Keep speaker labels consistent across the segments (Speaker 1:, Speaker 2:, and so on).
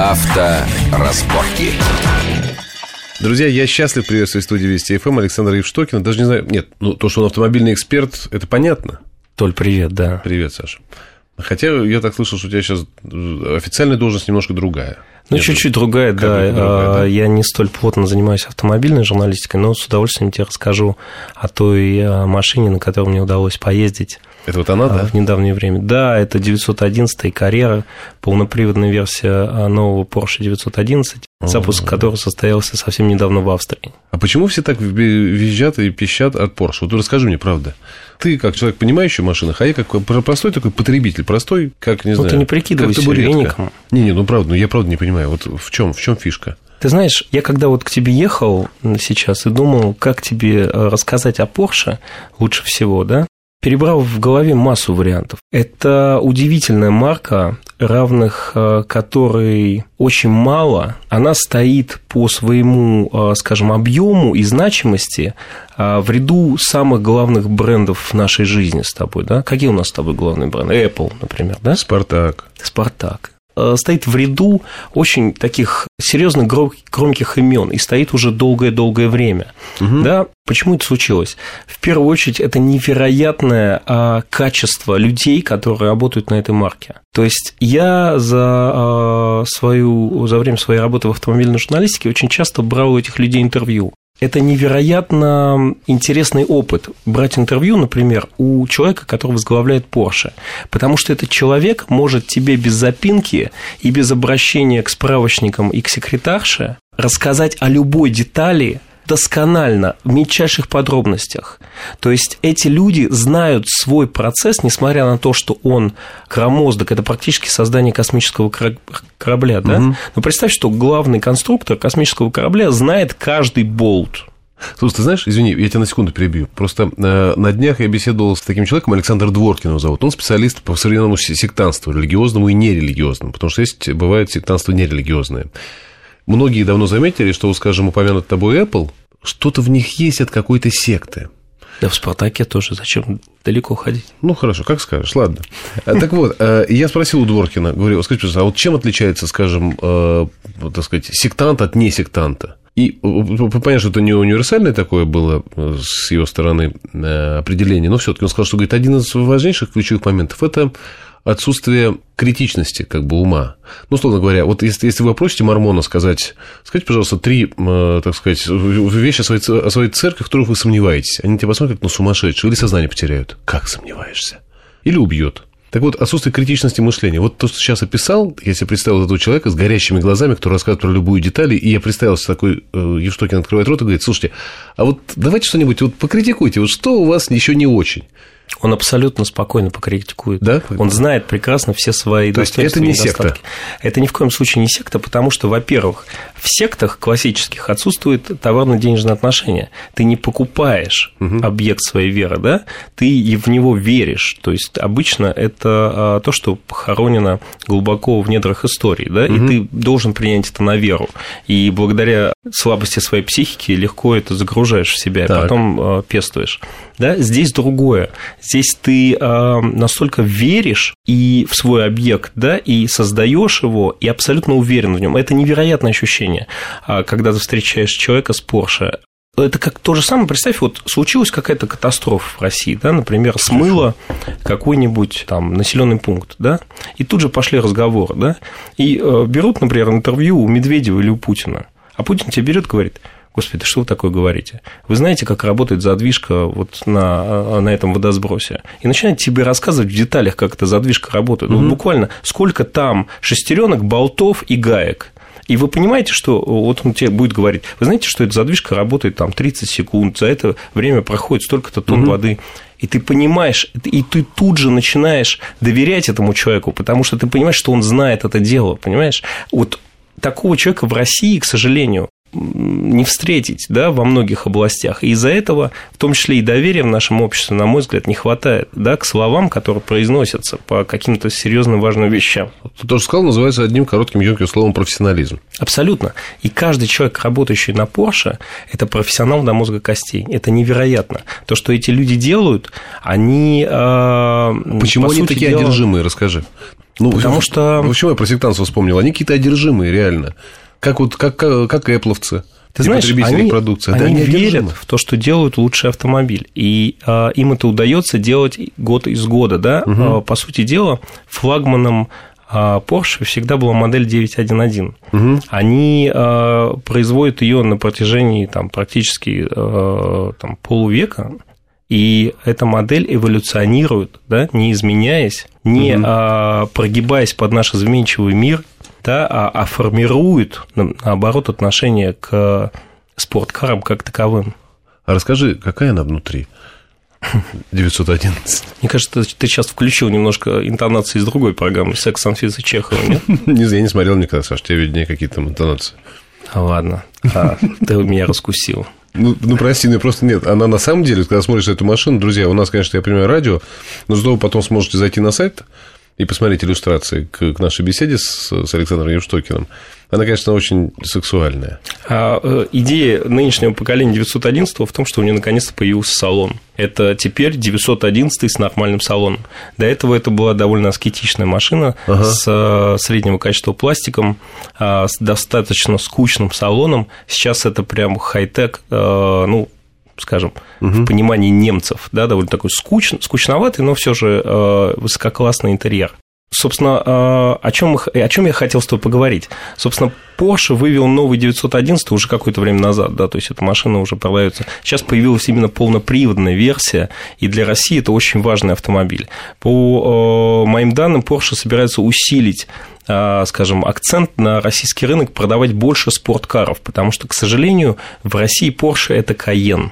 Speaker 1: Авторазборки.
Speaker 2: Друзья, я счастлив приветствовать в студии Вести ФМ Александра Евштокина. Даже не знаю, нет, ну то, что он автомобильный эксперт, это понятно.
Speaker 3: Толь, привет, да.
Speaker 2: Привет, Саша. Хотя я так слышал, что у тебя сейчас официальная должность немножко другая.
Speaker 3: Ну, чуть-чуть другая, да. другая, да. Я не столь плотно занимаюсь автомобильной журналистикой, но с удовольствием тебе расскажу о той а, машине, на которой мне удалось поездить.
Speaker 2: Это вот она, да?
Speaker 3: В недавнее время. Да, это 911 Carrera, полноприводная версия а, нового Porsche 911, запуск которого состоялся совсем недавно в Австрии.
Speaker 2: А почему все так визжат и пищат от Porsche? Вот расскажи мне, правда. Ты как человек, понимающий в машинах, а я как простой такой потребитель, простой, как, не
Speaker 3: ну,
Speaker 2: знаю...
Speaker 3: Ну, ты не прикидывайся веником.
Speaker 2: Не-не, ну, правда, ну, я правда не понимаю. Вот в чем, в чем фишка?
Speaker 3: Ты знаешь, я когда вот к тебе ехал сейчас и думал, как тебе э, рассказать о Porsche лучше всего, да, перебрал в голове массу вариантов. Это удивительная марка, равных э, которой очень мало. Она стоит по своему, э, скажем, объему и значимости э, в ряду самых главных брендов в нашей жизни с тобой. Да? Какие у нас с тобой главные бренды? Apple, например, да?
Speaker 2: Спартак.
Speaker 3: Спартак. Э, стоит в ряду очень таких серьезных громких имен и стоит уже долгое-долгое время. Угу. Да, почему это случилось? В первую очередь, это невероятное а, качество людей, которые работают на этой марке. То есть я за, а, свою, за время своей работы в автомобильной журналистике очень часто брал у этих людей интервью это невероятно интересный опыт. Брать интервью, например, у человека, который возглавляет Porsche, потому что этот человек может тебе без запинки и без обращения к справочникам и к секретарше рассказать о любой детали досконально, в мельчайших подробностях. То есть эти люди знают свой процесс, несмотря на то, что он громоздок, это практически создание космического корабля, да? Угу. Но представь, что главный конструктор космического корабля знает каждый болт.
Speaker 2: Слушай, ты знаешь, извини, я тебя на секунду перебью. Просто э, на днях я беседовал с таким человеком, Александр Дворкин его зовут. Он специалист по современному сектанству, религиозному и нерелигиозному, потому что есть, бывает сектанство нерелигиозное. Многие давно заметили, что, скажем, упомянут тобой Apple, что-то в них есть от какой-то секты.
Speaker 3: Да в «Спартаке» тоже. Зачем далеко ходить?
Speaker 2: Ну, хорошо, как скажешь, ладно. А, так вот, э, я спросил у Дворкина, говорю, скажите, пожалуйста, а вот чем отличается, скажем, э, так сказать, сектант от несектанта? И понятно, что это не универсальное такое было э, с его стороны определение, но все-таки он сказал, что говорит, один из важнейших ключевых моментов это отсутствие критичности как бы ума. Ну, условно говоря, вот если, если вы просите Мормона сказать, скажите, пожалуйста, три, э, так сказать, вещи о своей, о своей церкви, в которых вы сомневаетесь, они тебя посмотрят как на сумасшедшего или сознание потеряют. Как сомневаешься? Или убьет. Так вот, отсутствие критичности мышления. Вот то, что сейчас описал, я себе представил этого человека с горящими глазами, который рассказывает про любую деталь, и я представил такой, э, Евштокин открывает рот и говорит, слушайте, а вот давайте что-нибудь вот покритикуйте, вот что у вас еще не очень.
Speaker 3: Он абсолютно спокойно покритикует.
Speaker 2: Да?
Speaker 3: Он знает прекрасно все свои
Speaker 2: То есть это не секта?
Speaker 3: Это ни в коем случае не секта, потому что, во-первых, в сектах классических отсутствует товарно-денежное отношение. Ты не покупаешь угу. объект своей веры, да? ты и в него веришь. То есть обычно это а, то, что похоронено глубоко в недрах истории, да? угу. и ты должен принять это на веру. И благодаря слабости своей психики легко это загружаешь в себя, так. и потом а, пестуешь. Да? Здесь другое. Здесь ты э, настолько веришь и в свой объект, да, и создаешь его, и абсолютно уверен в нем. Это невероятное ощущение, а, когда ты встречаешь человека с Porsche. Это как то же самое, представь, вот случилась какая-то катастрофа в России, да, например, смыло какой-нибудь там населенный пункт, да, и тут же пошли разговоры, да, и э, берут, например, интервью у Медведева или у Путина, а Путин тебе берет и говорит, Господи, что вы такое говорите? Вы знаете, как работает задвижка вот на, на этом водосбросе? И начинает тебе рассказывать в деталях, как эта задвижка работает. Угу. Вот буквально сколько там шестеренок, болтов и гаек. И вы понимаете, что вот он тебе будет говорить, вы знаете, что эта задвижка работает там 30 секунд, за это время проходит столько-то тонн угу. воды. И ты понимаешь, и ты тут же начинаешь доверять этому человеку, потому что ты понимаешь, что он знает это дело, понимаешь? Вот такого человека в России, к сожалению, не встретить да, во многих областях. И из-за этого, в том числе и доверия в нашем обществе, на мой взгляд, не хватает да, к словам, которые произносятся по каким-то серьезным важным вещам.
Speaker 2: Ты тоже сказал, называется одним коротким емким словом профессионализм.
Speaker 3: Абсолютно. И каждый человек, работающий на Porsche, это профессионал до мозга костей. Это невероятно. То, что эти люди делают, они...
Speaker 2: Э, Почему они такие дела... одержимые, расскажи. Ну, Потому что... Почему я про сектантство вспомнил? Они какие-то одержимые, реально. Как вот, как, как Apple-овцы.
Speaker 3: Ты знаешь, они, продукции. Они, они верят в то, что делают лучший автомобиль, и а, им это удается делать год из года, да. Угу. По сути дела, флагманом а, Porsche всегда была модель 911. Угу. Они а, производят ее на протяжении там, практически а, там, полувека, и эта модель эволюционирует, да, не изменяясь, не угу. а, прогибаясь под наш изменчивый мир, да, а, а формирует, наоборот, отношение к спорткарам как таковым.
Speaker 2: А расскажи, какая она внутри? 911.
Speaker 3: Мне кажется, ты сейчас включил немножко интонации из другой программы «Секс, Анфиса Чехова», нет?
Speaker 2: Не знаю, я не смотрел никогда, Саш, тебе виднее какие-то интонации.
Speaker 3: Ладно, а, ты меня раскусил.
Speaker 2: Ну, ну, прости, ну просто нет. Она на самом деле, когда смотришь эту машину, друзья, у нас, конечно, я понимаю, радио, но зато вы потом сможете зайти на сайт и посмотреть иллюстрации к, к нашей беседе с, с Александром Евштокиным. Она, конечно, очень сексуальная.
Speaker 3: А, э, идея нынешнего поколения 911 в том, что у нее наконец-то появился салон. Это теперь 911 с нормальным салоном. До этого это была довольно аскетичная машина ага. с э, среднего качества пластиком, а, с достаточно скучным салоном. Сейчас это прям хай-тек, э, ну, скажем, угу. в понимании немцев, да, довольно такой скуч, скучноватый, но все же э, высококлассный интерьер. Собственно, э, о чем, о чем я хотел с тобой поговорить? Собственно, Porsche вывел новый 911 уже какое-то время назад, да, то есть эта машина уже продается. Сейчас появилась именно полноприводная версия, и для России это очень важный автомобиль. По э, моим данным, Porsche собирается усилить скажем, акцент на российский рынок продавать больше спорткаров, потому что, к сожалению, в России Porsche это Cayenne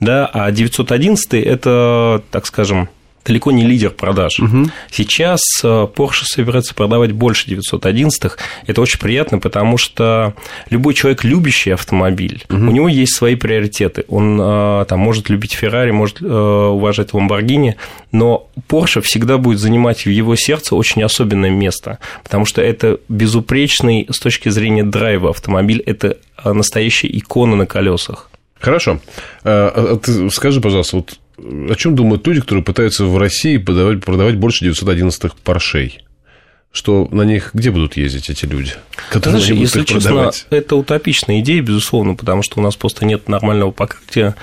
Speaker 3: да, а 911 это, так скажем, далеко не лидер продаж. Угу. Сейчас э, Porsche собирается продавать больше 911-х. Это очень приятно, потому что любой человек, любящий автомобиль, угу. у него есть свои приоритеты. Он э, там, может любить Ferrari, может э, уважать Lamborghini, но Porsche всегда будет занимать в его сердце очень особенное место, потому что это безупречный с точки зрения драйва автомобиль, это настоящая икона на колесах.
Speaker 2: Хорошо. А, а, а ты скажи, пожалуйста, вот о чем думают люди, которые пытаются в России продавать, продавать больше 911-х паршей? Что на них где будут ездить эти люди?
Speaker 3: Которые Знаешь, если честно, продавать? это утопичная идея, безусловно, потому что у нас просто нет нормального покрытия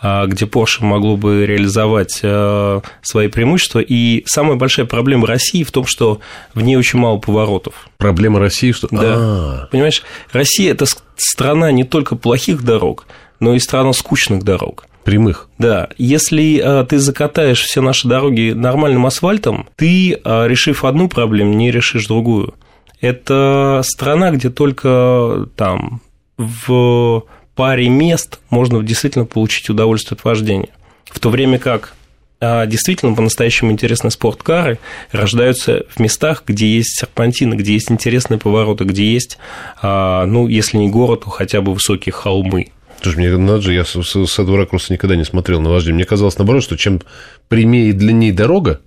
Speaker 3: а, где Porsche могло бы реализовать а, свои преимущества. И самая большая проблема России в том, что в ней очень мало поворотов.
Speaker 2: Проблема России, что...
Speaker 3: Да. А-а-а. Понимаешь, Россия – это страна не только плохих дорог, но и страна скучных дорог.
Speaker 2: Прямых.
Speaker 3: Да. Если а, ты закатаешь все наши дороги нормальным асфальтом, ты, а, решив одну проблему, не решишь другую. Это страна, где только там в паре мест можно действительно получить удовольствие от вождения. В то время как а, действительно по-настоящему интересные спорткары рождаются в местах, где есть серпантины, где есть интересные повороты, где есть, ну, если не город, то хотя бы высокие холмы.
Speaker 2: Слушай, мне надо же, я с, с, этого ракурса никогда не смотрел на вождение. Мне казалось, наоборот, что чем прямее и длиннее дорога,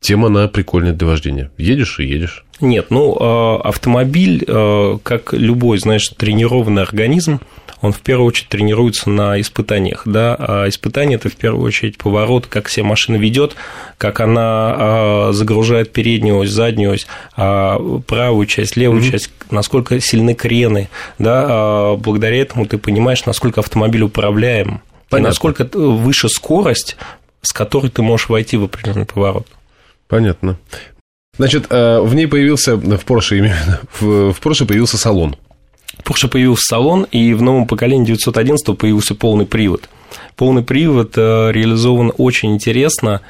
Speaker 2: тем она прикольная для вождения. Едешь и едешь.
Speaker 3: Нет, ну, а, автомобиль, а, как любой, знаешь, тренированный организм, он в первую очередь тренируется на испытаниях, да, а испытания это в первую очередь поворот, как все машина ведет, как она а, загружает переднюю ось, заднюю ось, правую часть, левую mm-hmm. часть, насколько сильны крены, да, благодаря этому ты понимаешь, насколько автомобиль управляем, Понятно. и насколько выше скорость, с которой ты можешь войти в определенный поворот.
Speaker 2: Понятно. Значит, э, в ней появился, в Porsche именно, в Porsche появился салон.
Speaker 3: В Porsche появился салон, и в новом поколении 911 появился полный привод. Полный привод э, реализован очень интересно.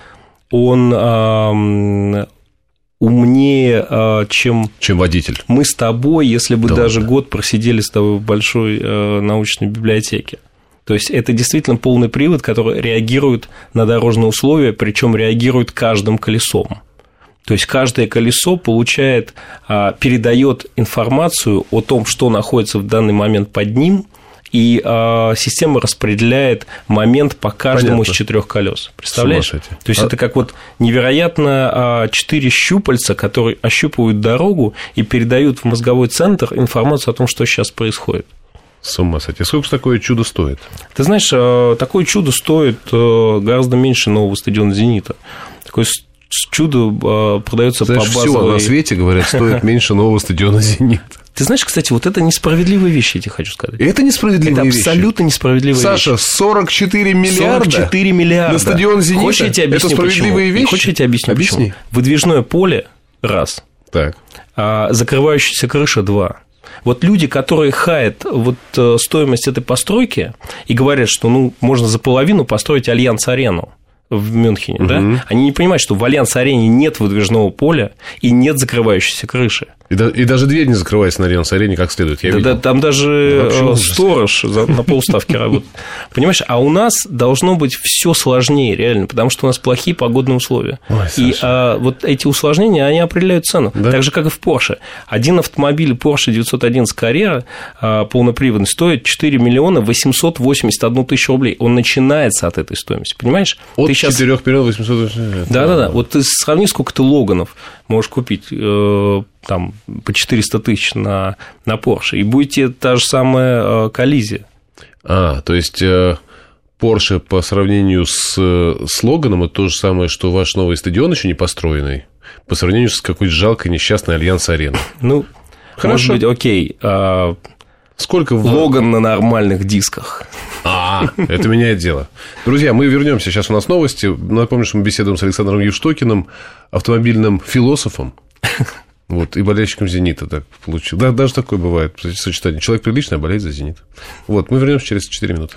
Speaker 3: Он умнее, э, чем...
Speaker 2: Чем водитель.
Speaker 3: Мы с тобой, если бы да, даже да. год просидели с тобой в большой научной библиотеке. То есть это действительно полный привод, который реагирует на дорожные условия, причем реагирует каждым колесом. То есть каждое колесо получает, а, передает информацию о том, что находится в данный момент под ним, и а, система распределяет момент по каждому Понятно. из четырех колес. Представляешь? То есть а... это как вот невероятно четыре щупальца, которые ощупывают дорогу и передают в мозговой центр информацию о том, что сейчас происходит.
Speaker 2: С ума сойти. Сколько такое чудо стоит?
Speaker 3: Ты знаешь, э, такое чудо стоит э, гораздо меньше нового стадиона «Зенита». Такое чудо продается по базовой...
Speaker 2: все на свете, говорят, стоит меньше нового стадиона «Зенит».
Speaker 3: Ты знаешь, кстати, вот это несправедливые вещи, я тебе хочу сказать.
Speaker 2: Это несправедливые
Speaker 3: это вещи. абсолютно несправедливые
Speaker 2: Саша,
Speaker 3: вещи.
Speaker 2: 44 миллиарда
Speaker 3: 44 миллиарда.
Speaker 2: на стадион «Зенита»
Speaker 3: Хочешь, я тебе объясню,
Speaker 2: это справедливые
Speaker 3: почему?
Speaker 2: вещи?
Speaker 3: Хочешь, я тебе объясню,
Speaker 2: Объясни.
Speaker 3: почему? Выдвижное поле – раз.
Speaker 2: Так.
Speaker 3: А закрывающаяся крыша – два. Вот люди, которые хаят вот э, стоимость этой постройки и говорят, что ну, можно за половину построить Альянс-арену, в Мюнхене, угу. да, они не понимают, что в Альянс-арене нет выдвижного поля и нет закрывающейся крыши.
Speaker 2: И, да, и даже дверь не закрывается на Альянс-арене как следует. Я
Speaker 3: да,
Speaker 2: видел.
Speaker 3: да, там даже ну, сторож на полставки работает. Понимаешь, а у нас должно быть все сложнее, реально, потому что у нас плохие погодные условия.
Speaker 2: Ой,
Speaker 3: и а, вот эти усложнения, они определяют цену.
Speaker 2: Да?
Speaker 3: Так же, как и в Porsche. Один автомобиль Porsche 911 Carrera полноприводный стоит 4 миллиона 881 тысячу рублей. Он начинается от этой стоимости, понимаешь?
Speaker 2: От сейчас... 4 миллионов 880.
Speaker 3: Да-да-да. Вот ты сравни, сколько ты Логанов можешь купить э, там по 400 тысяч на, на Porsche, и будете та же самая э, коллизия.
Speaker 2: А, то есть э, Porsche по сравнению с, с Логаном это то же самое, что ваш новый стадион еще не построенный, по сравнению с какой-то жалкой несчастной Альянс-ареной.
Speaker 3: Ну, Хорошо. может быть, окей. А...
Speaker 2: Сколько в...
Speaker 3: Логан на нормальных дисках.
Speaker 2: А, это меняет дело. Друзья, мы вернемся. Сейчас у нас новости. Напомню, что мы беседуем с Александром Евштокиным, автомобильным философом. Вот, и болельщиком «Зенита» так получилось. Да, даже такое бывает сочетание. Человек приличный, а болеет за «Зенит». Вот, мы вернемся через 4 минуты.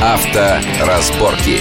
Speaker 1: Авторазборки.